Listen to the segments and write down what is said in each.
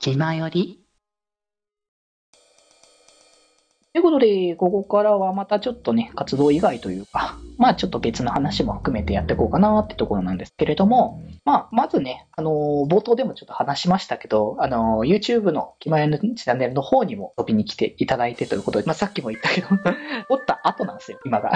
気まより？ということで、ここからはまたちょっとね、活動以外というか、まあちょっと別の話も含めてやっていこうかなってところなんですけれども、まあまずね、あのー冒頭でもちょっと話しましたけど、あのー YouTube の気まよりのチャンネルの方にも飛びに来ていただいてということで、まあさっきも言ったけど、おった後なんですよ、今が。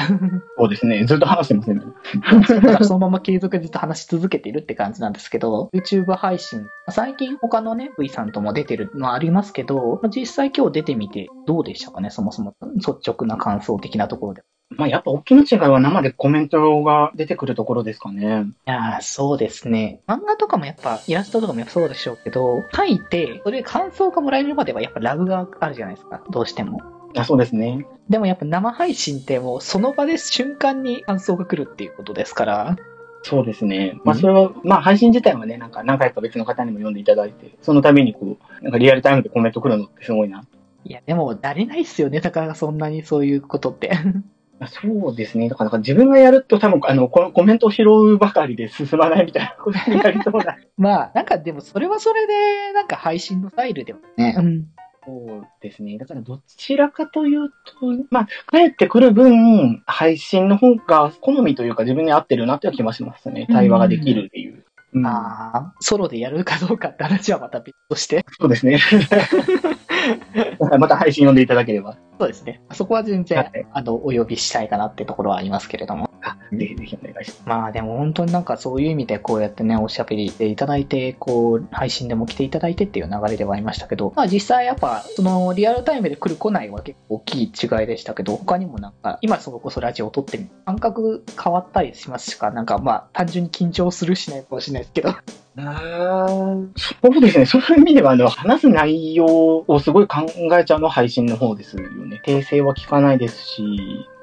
そうですね。ずっと話してますね。だからそのまま継続でずっと話し続けているって感じなんですけど、YouTube 配信、最近他のね、V さんとも出てるのはありますけど、実際今日出てみてどうでしたかね、そもそも率直な感想的なところで。まあ、やっぱ大きな違いは生でコメントが出てくるところですかね。いやー、そうですね。漫画とかもやっぱ、イラストとかもそうでしょうけど、書いて、それで感想がもらえるまではやっぱラグがあるじゃないですか、どうしても。あそうですね。でもやっぱ生配信ってもうその場で瞬間に感想が来るっていうことですから、そうですね。まあ、うんそれは、まあ、配信自体はね、なんか、何回か別の方にも読んでいただいて、その度にこう、なんかリアルタイムでコメント来るのってすごいな。いや、でも、慣れないっすよね、だからそんなにそういうことって。まあそうですね。だから、なんか自分がやると多分、あの、このコメントを拾うばかりで進まないみたいなことになりそうな。まあ、なんかでもそれはそれで、なんか配信のスタイルでもね。うん。そうですね。だから、どちらかというと、まあ、帰ってくる分、配信の方が好みというか自分に合ってるなっていう気はしますね。対話ができるっていう。うんああ、ソロでやるかどうかって話はまた別として。そうですね。また配信読んでいただければ。そうですね。そこは全然、はいあの、お呼びしたいかなってところはありますけれども。あ、ぜひぜひお願いします。まあでも本当になんかそういう意味でこうやってね、おしゃべりしていただいて、こう、配信でも来ていただいてっていう流れではありましたけど、まあ実際やっぱ、そのリアルタイムで来る来ないは結構大きい違いでしたけど、他にもなんか、今それこそラジオを撮ってみる感覚変わったりしますしか、なんかまあ単純に緊張するしないかもしれないですけど。あそうですね。そういう意味では、あの、話す内容をすごい考えちゃうのは配信の方ですよね。訂正は聞かないですし、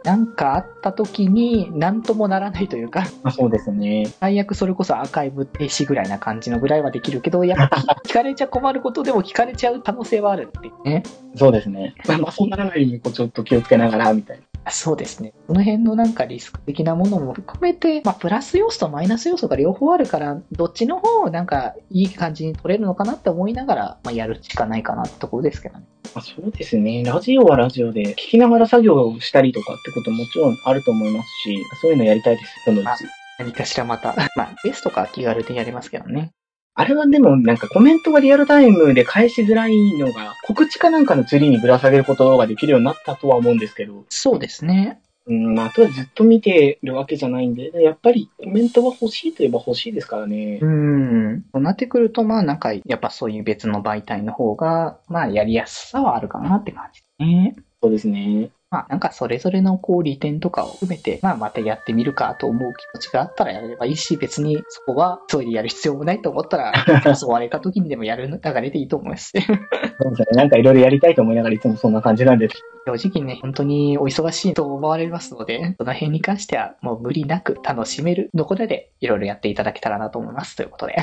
なんかあった時に何ともならないというか、まあそうですね。最悪それこそアーカイブ停止ぐらいな感じのぐらいはできるけど、やっぱ聞 かれちゃ困ることでも聞かれちゃう可能性はあるってね。そうですね。まあ、まあそうならないように、こう、ちょっと気をつけながら、みたいな。あそうですね。その辺のなんかリスク的なものも含めて、まあプラス要素とマイナス要素が両方あるから、どっちの方をなんかいい感じに取れるのかなって思いながら、まあやるしかないかなってところですけどね。まあ、そうですね。ラジオはラジオで、聞きながら作業をしたりとかってことももちろんあると思いますし、そういうのやりたいです、そのうち。何かしらまた、まあベストか気軽でやりますけどね。あれはでもなんかコメントがリアルタイムで返しづらいのが、告知かなんかのツリーにぶら下げることができるようになったとは思うんですけど、そうですね。うん、まあ、あとはずっと見てるわけじゃないんで、やっぱりコメントは欲しいといえば欲しいですからねう。ん。そうなってくると、まあなんか、やっぱそういう別の媒体の方が、まあやりやすさはあるかなって感じですね。そうですね。まあなんかそれぞれのこう利点とかを含めて、まあまたやってみるかと思う気持ちがあったらやればいいし、別にそこは急いでやる必要もないと思ったら、誘われた時にでもやる流れでいいと思います。そうですね。なんかいろいろやりたいと思いながらいつもそんな感じなんです。正直ね、本当にお忙しいと思われますので、その辺に関してはもう無理なく楽しめるところでいろいろやっていただけたらなと思いますということで。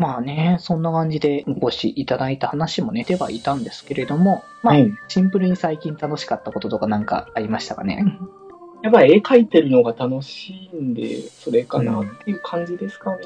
まあね、そんな感じでごしいただいた話もね、ではいたんですけれども、まあ、はい。シンプルに最近楽しかったこととかなんかありましたかね？やっぱり絵描いてるのが楽しいんで、それかなっていう感じですかね。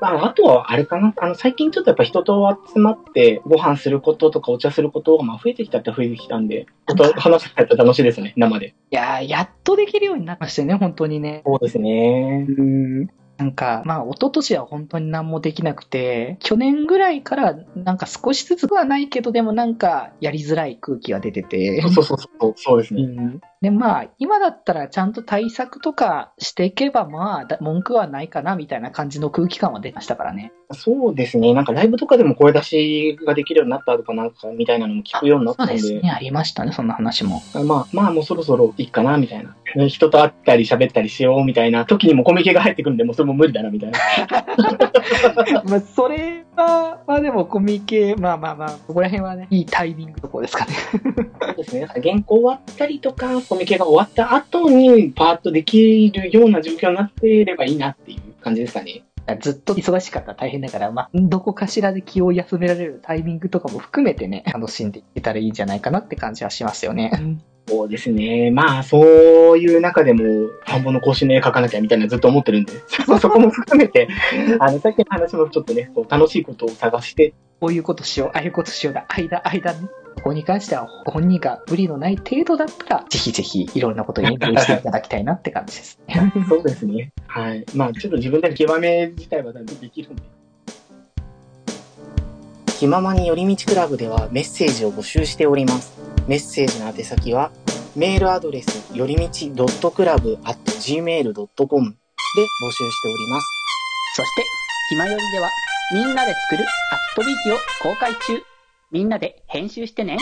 まあ、あとはあれかな。あの、最近ちょっとやっぱ人と集まってご飯することとかお茶することがまあ増えてきたって増えてきたんで、ちょっと話せたら楽しいですね、生で。いやー、やっとできるようになりましたよね、本当にね。そうですね。うん。なんか、まあ、一昨年は本当に何もできなくて、去年ぐらいから、なんか少しずつはないけど、でもなんか、やりづらい空気が出てて。そうそうそう、そうですね。うんで、まあ、今だったらちゃんと対策とかしていけば、まあ、だ文句はないかな、みたいな感じの空気感は出ましたからね。そうですね。なんかライブとかでも声出しができるようになったとかなんかみたいなのも聞くようになったんで、そうですね、ありましたね、そんな話も。まあまあもうそろそろいいかなみたいな。人と会ったり喋ったりしようみたいな時にもコミケが入ってくるんで、もうそれも無理だなみたいな。まあ、それは、まあでもコミケ、まあまあまあ、ここら辺はね、いいタイミングのところですかね。そうですね。だから原稿終わったりとか、コミケが終わった後にパーッとできるような状況になっていればいいなっていう感じですかね。ずっと忙しかったら大変だから、まあ、どこかしらで気を休められるタイミングとかも含めてね、楽しんでいけたらいいんじゃないかなって感じはしますよね。そうですね。まあ、そういう中でも、田んぼの更新の絵描かなきゃみたいなずっと思ってるんで、そこも含めて、あの、さっきの話もちょっとね、こう楽しいことを探して。こういうことしよう、ああいうことしようだ、間、間ね。ここに関しては本人が無理のない程度だったら、ぜひぜひいろんなことに勉強していただきたいなって感じですね。そうですね。はい。まあ、ちょっと自分で極め自体はできるんで。気ままに寄り道クラブではメッセージを募集しております。メッセージの宛先は、メールアドレス、よりみち .club.gmail.com で募集しております。そして、ひまよりでは、みんなで作るアットビーキを公開中。みんなで編集してね。